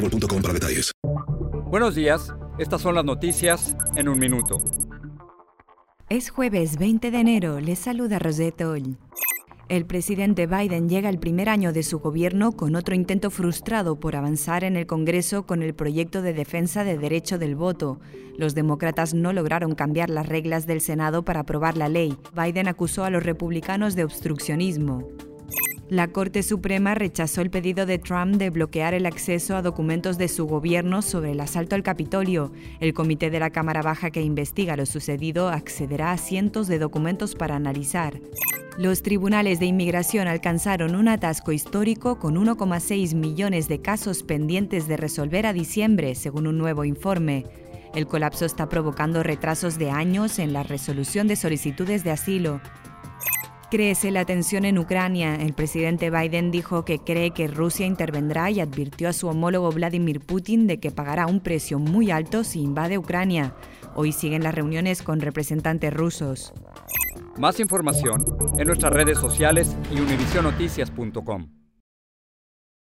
boostmobile.com para detalles. Buenos días, estas son las noticias en un minuto. Es jueves 20 de enero, les saluda Rosette El presidente Biden llega al primer año de su gobierno con otro intento frustrado por avanzar en el Congreso con el proyecto de defensa de derecho del voto. Los demócratas no lograron cambiar las reglas del Senado para aprobar la ley. Biden acusó a los republicanos de obstruccionismo. La Corte Suprema rechazó el pedido de Trump de bloquear el acceso a documentos de su gobierno sobre el asalto al Capitolio. El comité de la Cámara Baja que investiga lo sucedido accederá a cientos de documentos para analizar. Los tribunales de inmigración alcanzaron un atasco histórico con 1,6 millones de casos pendientes de resolver a diciembre, según un nuevo informe. El colapso está provocando retrasos de años en la resolución de solicitudes de asilo. Crece la tensión en Ucrania. El presidente Biden dijo que cree que Rusia intervendrá y advirtió a su homólogo Vladimir Putin de que pagará un precio muy alto si invade Ucrania. Hoy siguen las reuniones con representantes rusos. Más información en nuestras redes sociales y univisionoticias.com.